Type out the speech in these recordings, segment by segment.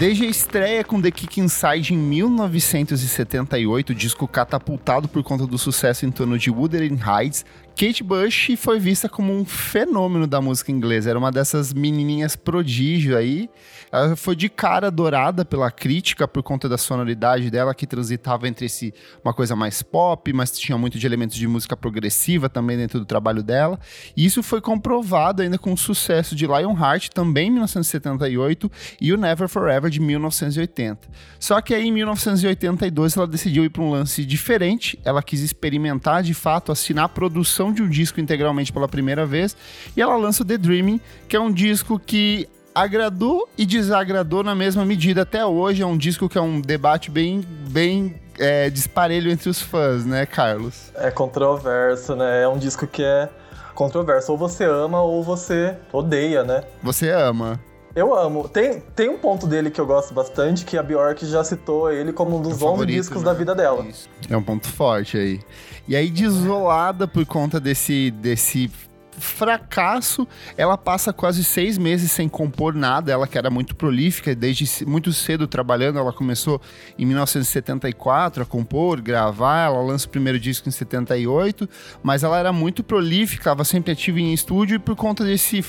Desde a estreia com The Kick Inside em 1978, disco catapultado por conta do sucesso em torno de Wuthering Heights, Kate Bush foi vista como um fenômeno da música inglesa. Era uma dessas menininhas prodígio aí. Ela foi de cara adorada pela crítica por conta da sonoridade dela, que transitava entre si uma coisa mais pop, mas tinha muito de elementos de música progressiva também dentro do trabalho dela. E isso foi comprovado ainda com o sucesso de Lionheart, também em 1978, e o Never Forever de 1980. Só que aí em 1982 ela decidiu ir para um lance diferente. Ela quis experimentar de fato, assinar a produção de um disco integralmente pela primeira vez, e ela lança The Dreaming, que é um disco que agradou e desagradou na mesma medida até hoje. É um disco que é um debate bem, bem é, disparelho entre os fãs, né, Carlos? É controverso, né? É um disco que é controverso. Ou você ama ou você odeia, né? Você ama. Eu amo. Tem, tem um ponto dele que eu gosto bastante, que a Bjork já citou ele como um dos 11 discos né? da vida dela. Isso. É um ponto forte aí. E aí, desolada por conta desse, desse fracasso, ela passa quase seis meses sem compor nada. Ela que era muito prolífica, desde muito cedo trabalhando, ela começou em 1974 a compor, gravar. Ela lança o primeiro disco em 78, mas ela era muito prolífica, estava sempre ativa em estúdio e por conta desse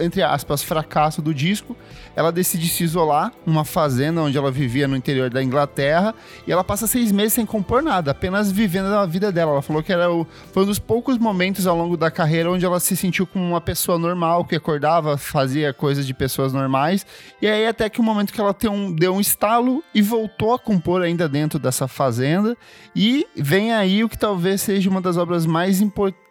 entre aspas, fracasso do disco, ela decide se isolar numa fazenda onde ela vivia no interior da Inglaterra e ela passa seis meses sem compor nada, apenas vivendo a vida dela. Ela falou que era o, foi um dos poucos momentos ao longo da carreira onde ela se sentiu como uma pessoa normal, que acordava, fazia coisas de pessoas normais. E aí até que o um momento que ela deu um, deu um estalo e voltou a compor ainda dentro dessa fazenda. E vem aí o que talvez seja uma das obras mais importantes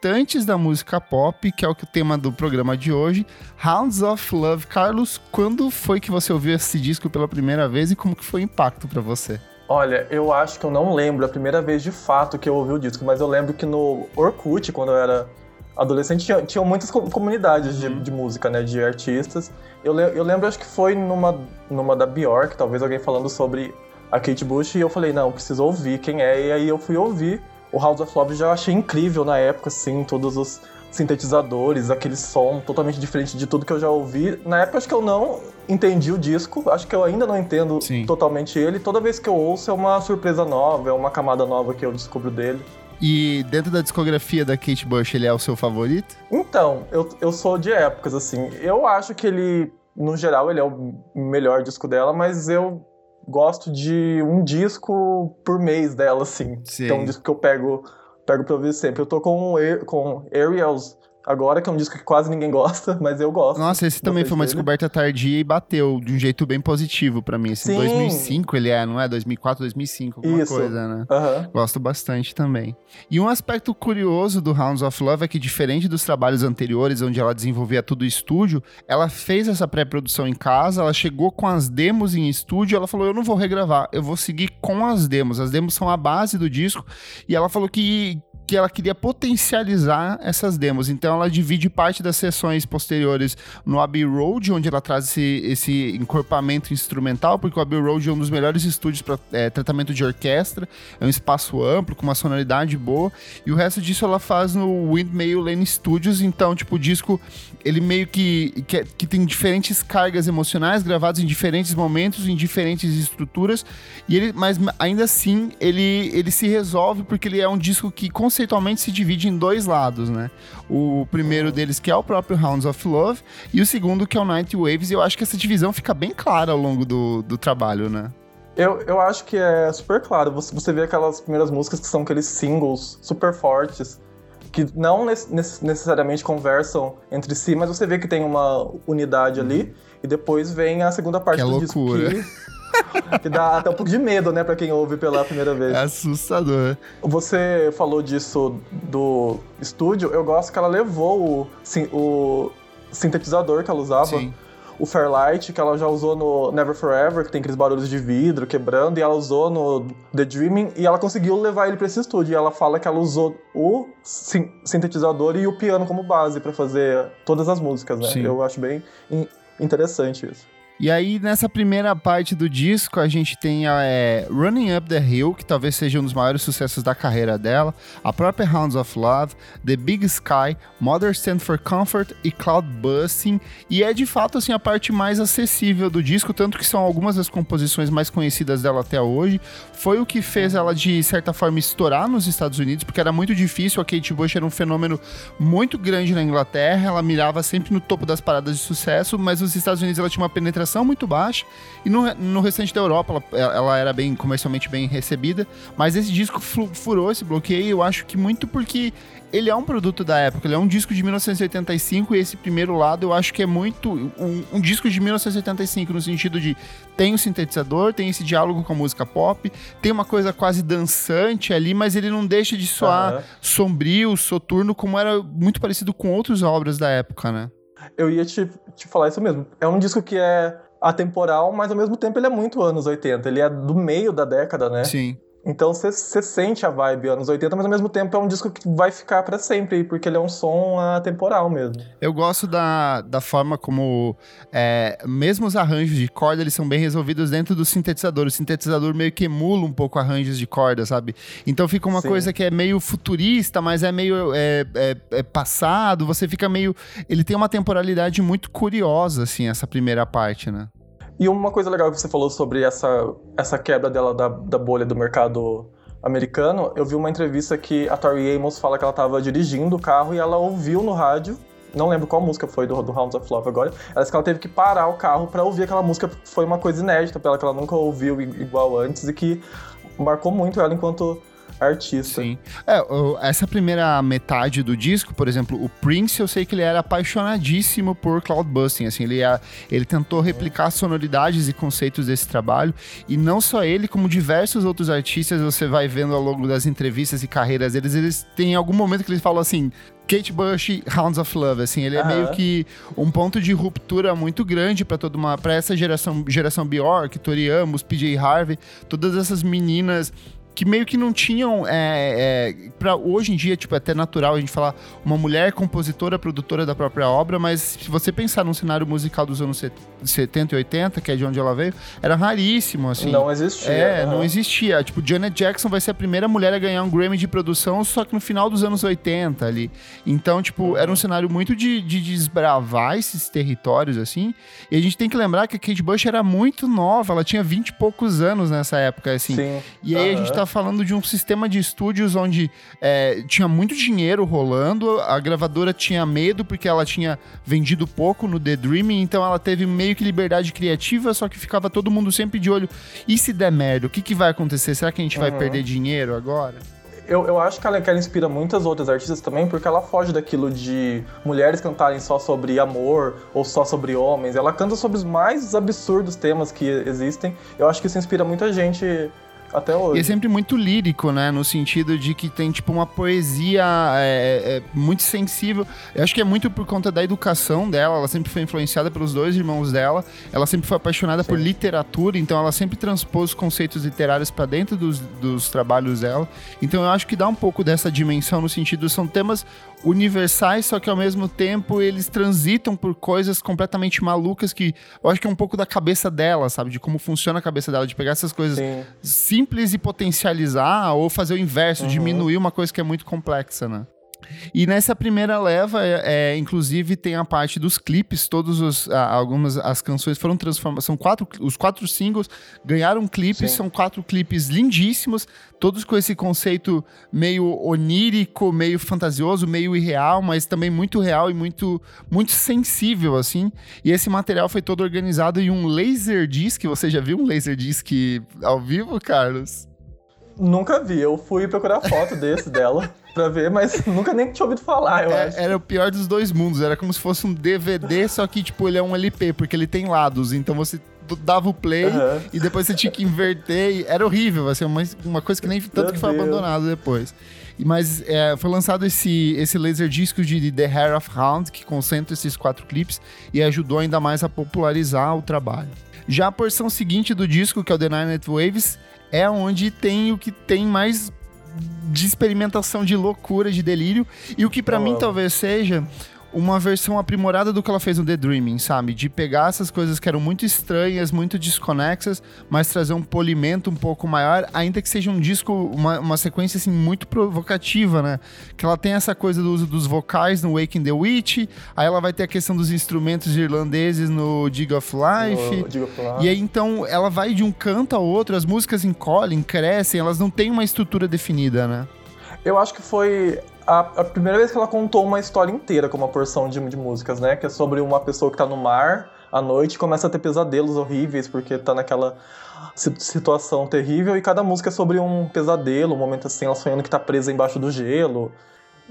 da música pop, que é o tema do programa de hoje, Hounds of Love. Carlos, quando foi que você ouviu esse disco pela primeira vez e como que foi o impacto para você? Olha, eu acho que eu não lembro a primeira vez de fato que eu ouvi o disco, mas eu lembro que no Orkut, quando eu era adolescente, tinha, tinha muitas comunidades de, uhum. de, música, né, de artistas. Eu, eu lembro, acho que foi numa, numa da Bjork, talvez alguém falando sobre a Kate Bush, e eu falei, não, preciso ouvir quem é, e aí eu fui ouvir. O House of Love já achei incrível na época, assim, todos os sintetizadores, aquele som totalmente diferente de tudo que eu já ouvi. Na época acho que eu não entendi o disco, acho que eu ainda não entendo Sim. totalmente ele. Toda vez que eu ouço é uma surpresa nova, é uma camada nova que eu descubro dele. E dentro da discografia da Kate Bush, ele é o seu favorito? Então, eu, eu sou de épocas, assim. Eu acho que ele, no geral, ele é o melhor disco dela, mas eu gosto de um disco por mês dela, assim. Sim. Então, um disco que eu pego pego pra ouvir sempre. Eu tô com, com Ariels agora, que é um disco que quase ninguém gosta, mas eu gosto. Nossa, esse também foi uma dele. descoberta tardia e bateu de um jeito bem positivo para mim. Esse Sim. 2005 ele é, não é? 2004, 2005, alguma Isso. coisa, né? Uhum. Gosto bastante também. E um aspecto curioso do Hounds of Love é que, diferente dos trabalhos anteriores, onde ela desenvolvia tudo em estúdio, ela fez essa pré-produção em casa, ela chegou com as demos em estúdio, ela falou, eu não vou regravar, eu vou seguir com as demos. As demos são a base do disco, e ela falou que que ela queria potencializar essas demos. Então ela divide parte das sessões posteriores no Abbey Road, onde ela traz esse, esse encorpamento instrumental, porque o Abbey Road é um dos melhores estúdios para é, tratamento de orquestra, é um espaço amplo, com uma sonoridade boa, e o resto disso ela faz no Windmill Lane Studios, então, tipo, o disco, ele meio que, que, que tem diferentes cargas emocionais, gravados em diferentes momentos, em diferentes estruturas, e ele, mas ainda assim, ele, ele se resolve porque ele é um disco que, com conceitualmente se divide em dois lados, né? O primeiro deles que é o próprio Hounds of Love e o segundo que é o Night Waves. E eu acho que essa divisão fica bem clara ao longo do, do trabalho, né? Eu, eu acho que é super claro. Você, você vê aquelas primeiras músicas que são aqueles singles super fortes, que não necessariamente conversam entre si, mas você vê que tem uma unidade ali. Uhum. E depois vem a segunda parte que do loucura. disco. Que que dá até um pouco de medo, né, pra quem ouve pela primeira vez. É assustador. Você falou disso do estúdio, eu gosto que ela levou o, sim, o sintetizador que ela usava. Sim. O Fairlight, que ela já usou no Never Forever, que tem aqueles barulhos de vidro quebrando, e ela usou no The Dreaming, e ela conseguiu levar ele para esse estúdio. E ela fala que ela usou o sintetizador e o piano como base para fazer todas as músicas, né? Sim. Eu acho bem interessante isso. E aí, nessa primeira parte do disco, a gente tem a é, Running Up the Hill, que talvez seja um dos maiores sucessos da carreira dela, a própria Hounds of Love, The Big Sky, Mother Stand for Comfort e Cloud Busting. E é de fato assim a parte mais acessível do disco, tanto que são algumas das composições mais conhecidas dela até hoje. Foi o que fez ela, de certa forma, estourar nos Estados Unidos, porque era muito difícil. A Kate Bush era um fenômeno muito grande na Inglaterra, ela mirava sempre no topo das paradas de sucesso, mas nos Estados Unidos ela tinha uma penetração penetração muito baixa e no, no restante da Europa ela, ela era bem comercialmente bem recebida, mas esse disco furou esse bloqueio, eu acho que muito porque ele é um produto da época, ele é um disco de 1985 e esse primeiro lado eu acho que é muito um, um disco de 1975 no sentido de tem o um sintetizador, tem esse diálogo com a música pop, tem uma coisa quase dançante ali, mas ele não deixa de soar uhum. sombrio, soturno, como era muito parecido com outras obras da época, né? Eu ia te, te falar isso mesmo. É um disco que é atemporal, mas ao mesmo tempo ele é muito anos 80. Ele é do meio da década, né? Sim. Então você sente a vibe anos 80, mas ao mesmo tempo é um disco que vai ficar para sempre, porque ele é um som atemporal mesmo. Eu gosto da, da forma como, é, mesmo os arranjos de corda, eles são bem resolvidos dentro do sintetizador. O sintetizador meio que emula um pouco arranjos de corda, sabe? Então fica uma Sim. coisa que é meio futurista, mas é meio é, é, é passado. Você fica meio. Ele tem uma temporalidade muito curiosa, assim, essa primeira parte, né? E uma coisa legal que você falou sobre essa, essa quebra dela da, da bolha do mercado americano, eu vi uma entrevista que a Tori Amos fala que ela estava dirigindo o carro e ela ouviu no rádio, não lembro qual música foi do, do Hounds of Love agora, ela disse que ela teve que parar o carro para ouvir aquela música, foi uma coisa inédita para ela, que ela nunca ouviu igual antes e que marcou muito ela enquanto artista. Sim. É, essa primeira metade do disco, por exemplo, o Prince, eu sei que ele era apaixonadíssimo por cloudbusting, assim, ele, ia, ele tentou replicar sonoridades e conceitos desse trabalho, e não só ele, como diversos outros artistas, você vai vendo ao longo das entrevistas e carreiras deles, eles têm algum momento que eles falam assim, Kate Bush, Hounds of Love, assim, ele é meio que um ponto de ruptura muito grande para toda uma, para essa geração, geração Bjork, Tori Amos, PJ Harvey, todas essas meninas que meio que não tinham. É, é, para hoje em dia, tipo, é até natural a gente falar uma mulher compositora, produtora da própria obra, mas se você pensar num cenário musical dos anos 70 e 80, que é de onde ela veio, era raríssimo, assim. Não existia. É, uhum. não existia. Tipo, Janet Jackson vai ser a primeira mulher a ganhar um Grammy de produção, só que no final dos anos 80 ali. Então, tipo, uhum. era um cenário muito de, de desbravar esses territórios, assim. E a gente tem que lembrar que a Kate Bush era muito nova, ela tinha 20 e poucos anos nessa época, assim. Sim. E aí uhum. a gente tá falando de um sistema de estúdios onde é, tinha muito dinheiro rolando, a gravadora tinha medo porque ela tinha vendido pouco no The Dreaming, então ela teve meio que liberdade criativa, só que ficava todo mundo sempre de olho. E se der merda, o que, que vai acontecer? Será que a gente uhum. vai perder dinheiro agora? Eu, eu acho que ela, que ela inspira muitas outras artistas também, porque ela foge daquilo de mulheres cantarem só sobre amor ou só sobre homens. Ela canta sobre os mais absurdos temas que existem. Eu acho que isso inspira muita gente até hoje. E é sempre muito lírico, né? No sentido de que tem, tipo, uma poesia é, é, muito sensível. Eu acho que é muito por conta da educação dela. Ela sempre foi influenciada pelos dois irmãos dela. Ela sempre foi apaixonada Sim. por literatura, então ela sempre transpôs conceitos literários para dentro dos, dos trabalhos dela. Então eu acho que dá um pouco dessa dimensão no sentido, são temas universais, só que ao mesmo tempo eles transitam por coisas completamente malucas que eu acho que é um pouco da cabeça dela, sabe? De como funciona a cabeça dela, de pegar essas coisas Sim. simples e potencializar ou fazer o inverso, uhum. diminuir uma coisa que é muito complexa, né? E nessa primeira leva, é, é, inclusive, tem a parte dos clipes, todos os algumas as canções foram transformadas, são quatro, os quatro singles ganharam clipes, Sim. são quatro clipes lindíssimos, todos com esse conceito meio onírico, meio fantasioso, meio irreal, mas também muito real e muito muito sensível assim. E esse material foi todo organizado em um laser disc, você já viu um laser disc ao vivo, Carlos? Nunca vi, eu fui procurar foto desse dela pra ver, mas nunca nem tinha ouvido falar, eu é, acho. Era o pior dos dois mundos, era como se fosse um DVD, só que, tipo, ele é um LP, porque ele tem lados, então você dava o play uhum. e depois você tinha que inverter, era horrível, assim, uma, uma coisa que nem tanto Meu que foi Deus. abandonado depois. Mas é, foi lançado esse, esse laser disco de The Hair of Hound, que concentra esses quatro clipes e ajudou ainda mais a popularizar o trabalho. Já a porção seguinte do disco, que é o The Nine Waves, é onde tem o que tem mais de experimentação de loucura, de delírio, e o que para mim talvez seja uma versão aprimorada do que ela fez no The Dreaming, sabe? De pegar essas coisas que eram muito estranhas, muito desconexas, mas trazer um polimento um pouco maior, ainda que seja um disco, uma, uma sequência assim muito provocativa, né? Que ela tem essa coisa do uso dos vocais no Waking the Witch, aí ela vai ter a questão dos instrumentos irlandeses no Dig of Life. Dig of Life. E aí então ela vai de um canto a outro, as músicas encolhem, crescem, elas não têm uma estrutura definida, né? Eu acho que foi a, a, primeira vez que ela contou uma história inteira com uma porção de, de músicas, né? Que é sobre uma pessoa que tá no mar à noite e começa a ter pesadelos horríveis porque tá naquela situação terrível e cada música é sobre um pesadelo, um momento assim, ela sonhando que tá presa embaixo do gelo.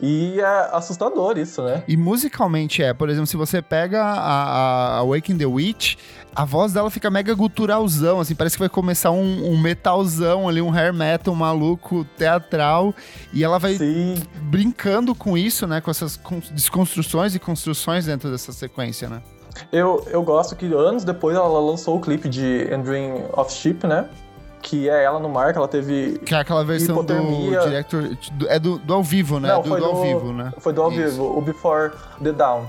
E é assustador isso, né? E musicalmente é, por exemplo, se você pega a, a Awaken the Witch, a voz dela fica mega guturalzão, assim, parece que vai começar um, um metalzão ali, um hair metal maluco, teatral, e ela vai Sim. brincando com isso, né, com essas desconstruções e construções dentro dessa sequência, né? Eu, eu gosto que anos depois ela lançou o clipe de Endring of Sheep, né? Que é ela no mar, que ela teve. Que é aquela versão hipotermia. do diretor. É do, do, ao vivo, né? Não, do, foi do, do ao vivo, né? Foi do ao Isso. vivo, o Before the Down.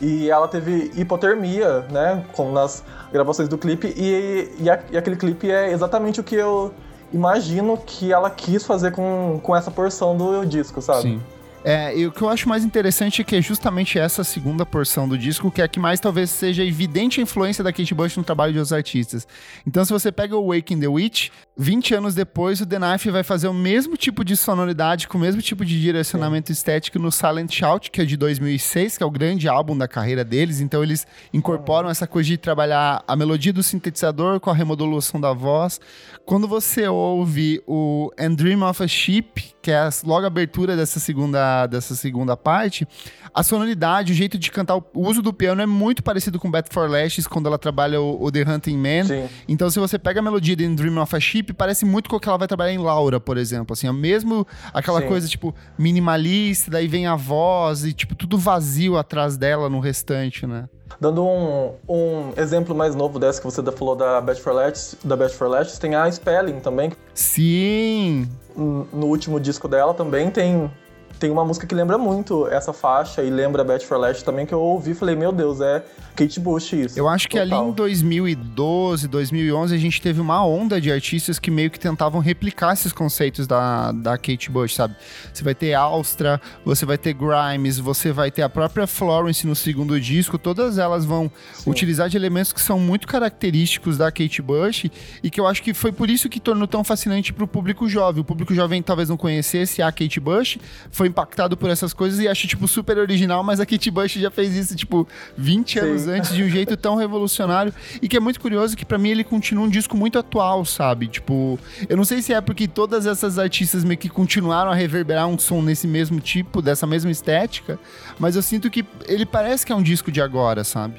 E ela teve hipotermia, né? Como nas gravações do clipe. E, e, a, e, aquele clipe é exatamente o que eu imagino que ela quis fazer com, com essa porção do disco, sabe? Sim. É, e o que eu acho mais interessante é que é justamente essa segunda porção do disco que é a que mais talvez seja evidente a influência da Kate Bush no trabalho de outros artistas. Então, se você pega o Waking the Witch, 20 anos depois, o The Knife vai fazer o mesmo tipo de sonoridade, com o mesmo tipo de direcionamento estético no Silent Shout, que é de 2006, que é o grande álbum da carreira deles. Então, eles incorporam essa coisa de trabalhar a melodia do sintetizador com a remodulação da voz. Quando você ouve o And Dream of a Sheep, que é logo a abertura dessa segunda, dessa segunda parte, a sonoridade, o jeito de cantar, o uso do piano é muito parecido com Bat for Lashes, quando ela trabalha o, o The Hunting Man. Sim. Então, se você pega a melodia de Dream of a Ship, parece muito com o que ela vai trabalhar em Laura, por exemplo. Assim, é mesmo aquela Sim. coisa, tipo, minimalista, daí vem a voz e, tipo, tudo vazio atrás dela no restante, né? Dando um, um exemplo mais novo dessa que você falou da Bad for Lashes, da Bad for Lashes, tem a Spelling também. Sim! No último disco dela também tem tem uma música que lembra muito essa faixa e lembra Bad for Last também, que eu ouvi e falei, meu Deus, é Kate Bush isso. Eu acho que total. ali em 2012, 2011, a gente teve uma onda de artistas que meio que tentavam replicar esses conceitos da, da Kate Bush, sabe? Você vai ter Austra, você vai ter Grimes, você vai ter a própria Florence no segundo disco, todas elas vão Sim. utilizar de elementos que são muito característicos da Kate Bush e que eu acho que foi por isso que tornou tão fascinante para o público jovem. O público jovem talvez não conhecesse a Kate Bush, foi impactado por essas coisas e acho, tipo, super original, mas a Kate Bush já fez isso, tipo, 20 Sim. anos antes de um jeito tão revolucionário e que é muito curioso que para mim ele continua um disco muito atual, sabe? Tipo, eu não sei se é porque todas essas artistas meio que continuaram a reverberar um som nesse mesmo tipo, dessa mesma estética, mas eu sinto que ele parece que é um disco de agora, sabe?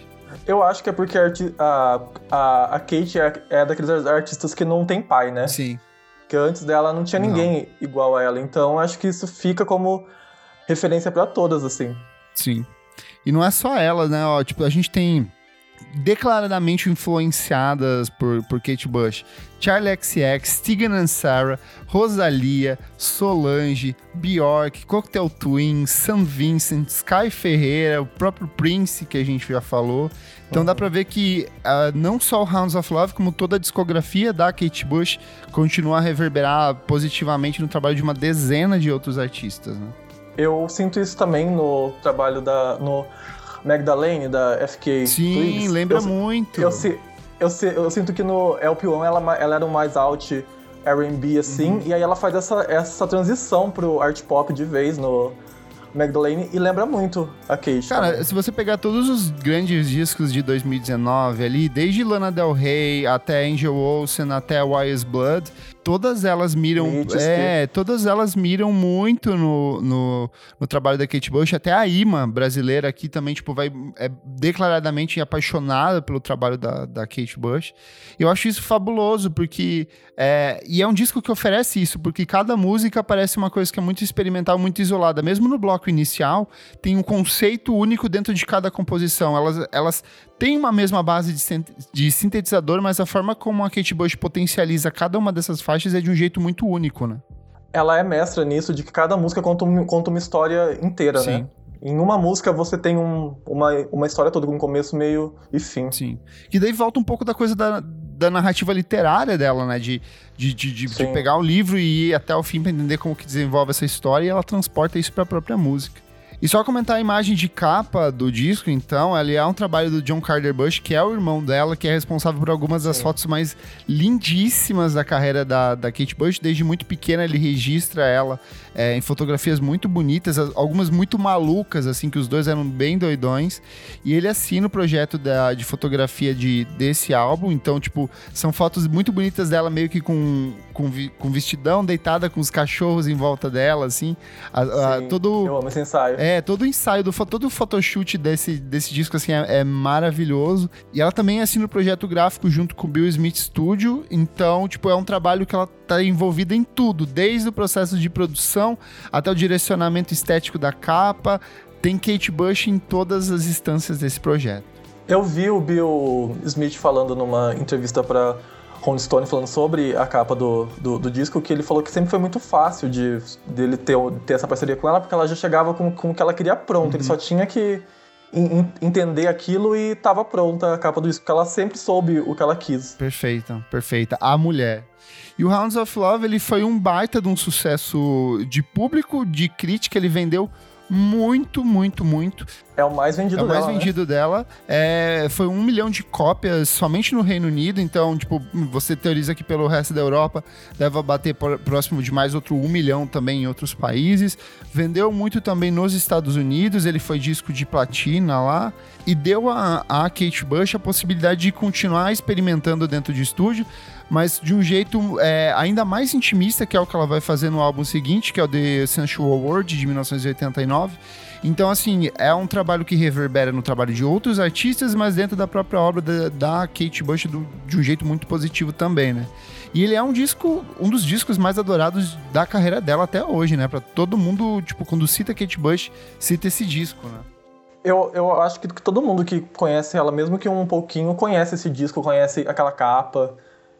Eu acho que é porque a, a, a Kate é, é daqueles artistas que não tem pai, né? Sim. Porque antes dela não tinha ninguém não. igual a ela. Então acho que isso fica como referência para todas, assim. Sim. E não é só ela, né? Ó, tipo, a gente tem declaradamente influenciadas por, por Kate Bush. Charlie XX, Tegan and Sarah, Rosalia, Solange, Bjork, Cocktail Twins, Sam Vincent, Sky Ferreira, o próprio Prince, que a gente já falou. Então uhum. dá pra ver que uh, não só o Hounds of Love, como toda a discografia da Kate Bush continua a reverberar positivamente no trabalho de uma dezena de outros artistas, né? Eu sinto isso também no trabalho da... No Magdalene, da FK Sim, Twigs. lembra eu, muito. Eu, eu, eu, eu, sinto que no LP1 ela, ela era o mais out R&B, assim, uhum. e aí ela faz essa, essa transição pro art pop de vez no Magdalene e lembra muito a Kate. Cara, também. se você pegar todos os grandes discos de 2019 ali, desde Lana Del Rey até Angel Olsen, até Wise Blood, todas elas miram. é, todas elas miram muito no, no, no, trabalho da Kate Bush. Até a Ima brasileira aqui também, tipo, vai é declaradamente apaixonada pelo trabalho da, da Kate Bush. Eu acho isso fabuloso, porque. É, e é um disco que oferece isso, porque cada música parece uma coisa que é muito experimental, muito isolada. Mesmo no bloco inicial, tem um conceito único dentro de cada composição. Elas, elas têm uma mesma base de, sintetizador, mas a forma como a Kate Bush potencializa cada uma dessas faixas é de um jeito muito único, né? Ela é mestra nisso, de que cada música conta, um, conta uma história inteira, né? Sim. né? Em uma música você tem um, uma, uma história toda com começo, meio e fim. Sim. Que daí volta um pouco da coisa da, da narrativa literária dela, né? De, de, de, de, de pegar o livro e ir até o fim pra entender como que desenvolve essa história e ela transporta isso pra própria música. E só comentar a imagem de capa do disco, então, ele é um trabalho do John Carter Bush, que é o irmão dela, que é responsável por algumas das fotos mais lindíssimas da carreira da, da Kate Bush. Desde muito pequena ele registra ela é, em fotografias muito bonitas, algumas muito malucas, assim, que os dois eram bem doidões. E ele assina o projeto da, de fotografia de, desse álbum, então, tipo, são fotos muito bonitas dela meio que com, com, com vestidão, deitada com os cachorros em volta dela, assim. A, a, todo, Eu amo esse ensaio. É, todo o ensaio, do, todo o photoshoot desse, desse disco, assim, é, é, maravilhoso. E ela também assina o projeto gráfico junto com o Bill Smith Studio. Então, tipo, é um trabalho que ela tá envolvida em tudo, desde o processo de produção até o direcionamento estético da capa. Tem Kate Bush em todas as instâncias desse projeto. Eu vi o Bill Smith falando numa entrevista para Rolling Stone falando sobre a capa do, do, do, disco, que ele falou que sempre foi muito fácil de dele ter, ter essa parceria com ela, porque ela já chegava com, com o que ela queria pronto. Uhum. Ele só tinha que in, entender aquilo e estava pronta a capa do disco, porque ela sempre soube o que ela quis. Perfeita, perfeita. A mulher. E o Hounds of Love, ele foi um baita de um sucesso de público, de crítica, ele vendeu muito, muito, muito. É o mais vendido dela. É o mais dela, vendido né? dela. É, foi um milhão de cópias somente no Reino Unido. Então, tipo, você teoriza que pelo resto da Europa deve bater próximo de mais outro um milhão também em outros países. Vendeu muito também nos Estados Unidos. Ele foi disco de platina lá. E deu a, a Kate Bush a possibilidade de continuar experimentando dentro de estúdio mas de um jeito é, ainda mais intimista, que é o que ela vai fazer no álbum seguinte, que é o The Sensual World, de 1989. Então, assim, é um trabalho que reverbera no trabalho de outros artistas, mas dentro da própria obra da, da Kate Bush do, de um jeito muito positivo também, né? E ele é um disco, um dos discos mais adorados da carreira dela até hoje, né? Pra todo mundo, tipo, quando cita Kate Bush, cita esse disco, né? Eu, eu acho que todo mundo que conhece ela, mesmo que um pouquinho, conhece esse disco, conhece aquela capa.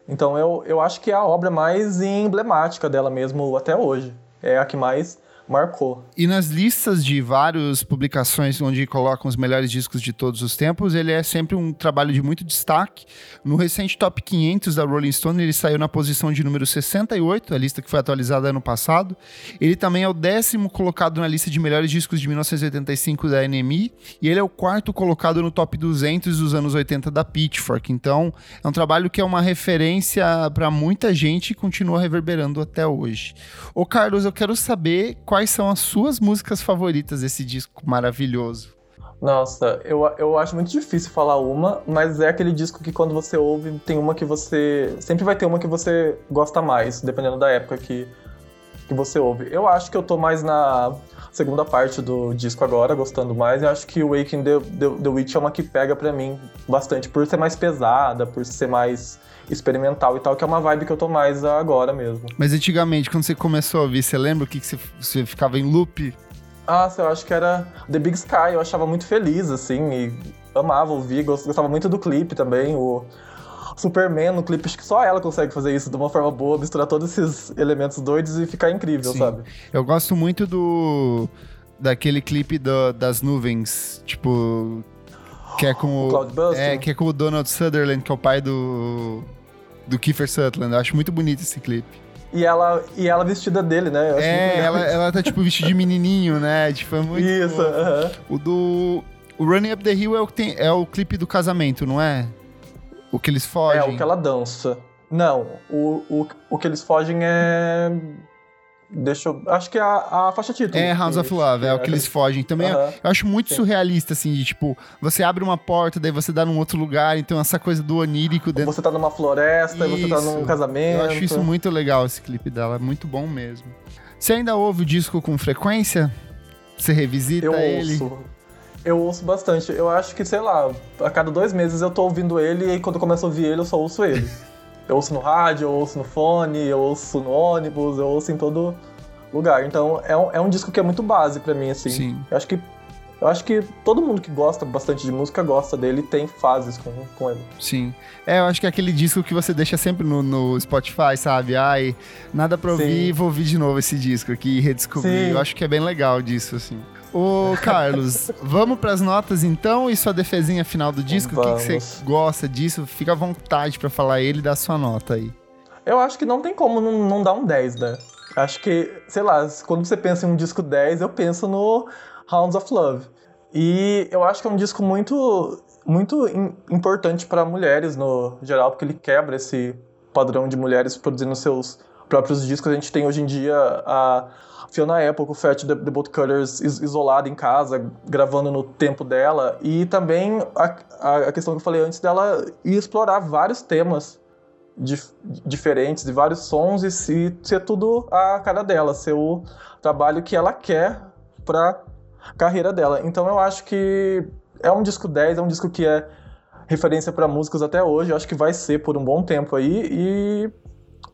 Então eu, eu acho que é a obra mais emblemática dela mesmo até hoje. É a que mais marcou. E nas listas de várias publicações onde colocam os melhores discos de todos os tempos, ele é sempre um trabalho de muito destaque. No recente Top 500 da Rolling Stone, ele saiu na posição de número 68, a lista que foi atualizada ano passado. Ele também é o décimo colocado na lista de melhores discos de 1985 da NME, e ele é o quarto colocado no top 200 dos anos 80 da Pitchfork. Então, é um trabalho que é uma referência para muita gente e continua reverberando até hoje. Ô Carlos, eu quero saber qual quais são as suas músicas favoritas desse disco maravilhoso? Nossa, eu, eu acho muito difícil falar uma, mas é aquele disco que quando você ouve, tem uma que você. Sempre vai ter uma que você gosta mais, dependendo da época que, que você ouve. Eu acho que eu tô mais na segunda parte do disco agora, gostando mais. Eu acho que o Waking the, the, the Witch é uma que pega pra mim bastante, por ser mais pesada, por ser mais experimental e tal, que é uma vibe que eu tô mais agora mesmo. Mas antigamente, quando você começou a ouvir, você lembra o que, que você, você ficava em loop? Ah, eu acho que era The Big Sky, eu achava muito feliz, assim, e amava ouvir, gostava muito do clipe também, o Superman no clipe, acho que só ela consegue fazer isso de uma forma boa, misturar todos esses elementos doidos e ficar incrível, Sim. sabe? Eu gosto muito do daquele clipe do, das nuvens, tipo que é com o, o é que é com o Donald Sutherland, que é o pai do do Kiefer Sutherland. Eu acho muito bonito esse clipe. E ela, e ela vestida dele, né? é, ela, ela tá tipo vestida de menininho, né? Tipo, é muito. Isso, uh -huh. O do. O Running Up the Hill é o, que tem, é o clipe do casamento, não é? O que eles fogem. É, o que ela dança. Não, o, o, o que eles fogem é. Deixa eu. Acho que é a, a faixa título. É House of Love, é, é o que eles fogem. Também uh -huh. eu acho muito Sim. surrealista, assim, de tipo, você abre uma porta, daí você dá num outro lugar, então essa coisa do onírico dentro. Você tá numa floresta, isso. você tá num casamento. Eu acho isso muito legal, esse clipe dela, é muito bom mesmo. Você ainda ouve o disco com frequência? Você revisita eu ele? Ouço. Eu ouço bastante. Eu acho que, sei lá, a cada dois meses eu tô ouvindo ele e quando eu começo a ouvir ele, eu só ouço ele. Eu ouço no rádio, eu ouço no fone, eu ouço no ônibus, eu ouço em todo lugar. Então é um, é um disco que é muito base para mim, assim. Sim. Eu acho que eu acho que todo mundo que gosta bastante de música gosta dele tem fases com, com ele. Sim. É, eu acho que é aquele disco que você deixa sempre no, no Spotify, sabe? Ai, nada pra ouvir, Sim. vou ouvir de novo esse disco aqui e redescobrir. Sim. Eu acho que é bem legal disso, assim. Ô, Carlos, vamos para as notas então e sua defesinha final do disco? Vamos. O que, que você gosta disso? Fica à vontade para falar ele e dar sua nota aí. Eu acho que não tem como não, não dar um 10, né? Acho que, sei lá, quando você pensa em um disco 10, eu penso no Hounds of Love. E eu acho que é um disco muito, muito importante para mulheres no geral, porque ele quebra esse padrão de mulheres produzindo seus próprios discos. A gente tem hoje em dia a Fiona Apple com o Fat The, Boat Cutters isolada em casa, gravando no tempo dela. E também a, a questão que eu falei antes dela ir explorar vários temas dif diferentes, de vários sons e se, ser tudo a cara dela, ser o trabalho que ela quer pra carreira dela. Então eu acho que é um disco 10, é um disco que é referência para músicos até hoje, eu acho que vai ser por um bom tempo aí e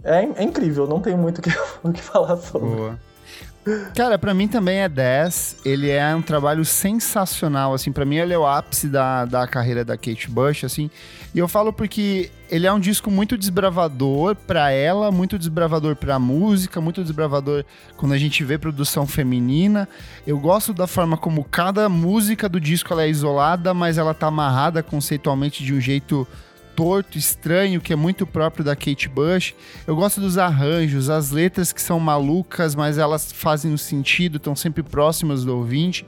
é, é incrível, não tem muito o que, que falar sobre. Boa. Cara, para mim também é 10. Ele é um trabalho sensacional, assim, para mim ele é o ápice da, da carreira da Kate Bush, assim. E eu falo porque ele é um disco muito desbravador para ela, muito desbravador para música, muito desbravador quando a gente vê produção feminina. Eu gosto da forma como cada música do disco ela é isolada, mas ela tá amarrada conceitualmente de um jeito torto, estranho, que é muito próprio da Kate Bush. Eu gosto dos arranjos, as letras que são malucas, mas elas fazem o sentido, estão sempre próximas do ouvinte.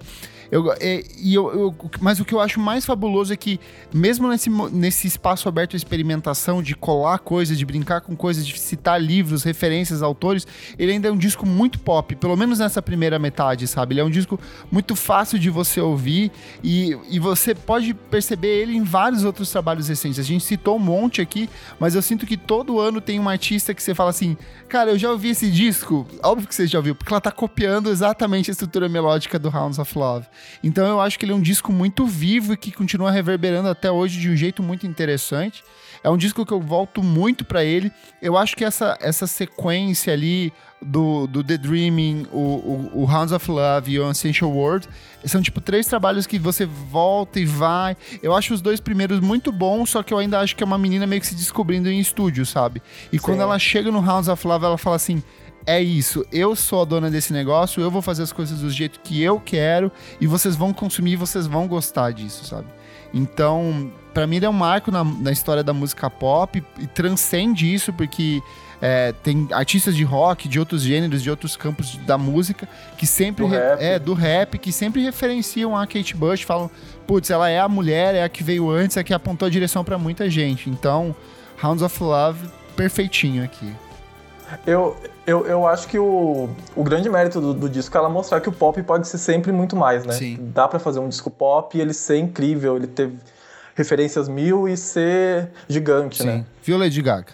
Eu, é, e eu, eu, mas o que eu acho mais fabuloso é que, mesmo nesse, nesse espaço aberto à experimentação, de colar coisas, de brincar com coisas, de citar livros, referências, autores, ele ainda é um disco muito pop, pelo menos nessa primeira metade, sabe? Ele é um disco muito fácil de você ouvir e, e você pode perceber ele em vários outros trabalhos recentes. A gente citou um monte aqui, mas eu sinto que todo ano tem um artista que você fala assim: cara, eu já ouvi esse disco. Óbvio que você já ouviu, porque ela tá copiando exatamente a estrutura melódica do Hounds of Love. Então eu acho que ele é um disco muito vivo e que continua reverberando até hoje de um jeito muito interessante. É um disco que eu volto muito para ele. Eu acho que essa, essa sequência ali do, do The Dreaming, o, o, o Hounds of Love e o Essential World são tipo três trabalhos que você volta e vai. Eu acho os dois primeiros muito bons, só que eu ainda acho que é uma menina meio que se descobrindo em estúdio, sabe? E Sim. quando ela chega no Hounds of Love, ela fala assim: é isso, eu sou a dona desse negócio, eu vou fazer as coisas do jeito que eu quero e vocês vão consumir, vocês vão gostar disso, sabe? Então, para mim ele é um marco na, na história da música pop e, transcende isso porque é, tem artistas de rock, de outros gêneros, de outros campos da música que sempre do é do rap que sempre referenciam a Kate Bush, falam, putz, ela é a mulher, é a que veio antes, é a que apontou a direção para muita gente. Então, Hounds of Love perfeitinho aqui. Eu, eu, eu acho que o, o grande mérito do, do, disco é ela mostrar que o pop pode ser sempre muito mais, né? Sim. Dá para fazer um disco pop e ele ser incrível, ele ter referências mil e ser gigante, Sim. né? Viu, Lady Gaga?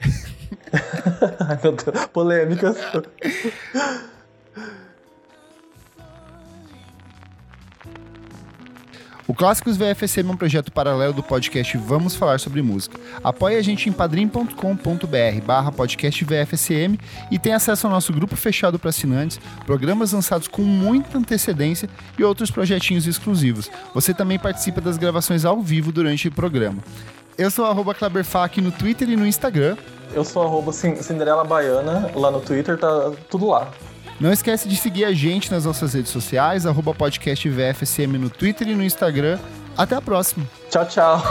Ai, meu Deus, polêmicas. O Clássicos VFSM é um projeto paralelo do podcast Vamos Falar Sobre Música. Apoie a gente em padrim.com.br barra podcast VFSM e tem acesso ao nosso grupo fechado para assinantes, programas lançados com muita antecedência e outros projetinhos exclusivos. Você também participa das gravações ao vivo durante o programa. Eu sou arroba Kleberfac no Twitter e no Instagram. Eu sou arroba Cinderela Baiana, lá no Twitter, tá tudo lá. Não esquece de seguir a gente nas nossas redes sociais, arroba podcast VFSM no Twitter e no Instagram. Até a próxima. Tchau, tchau.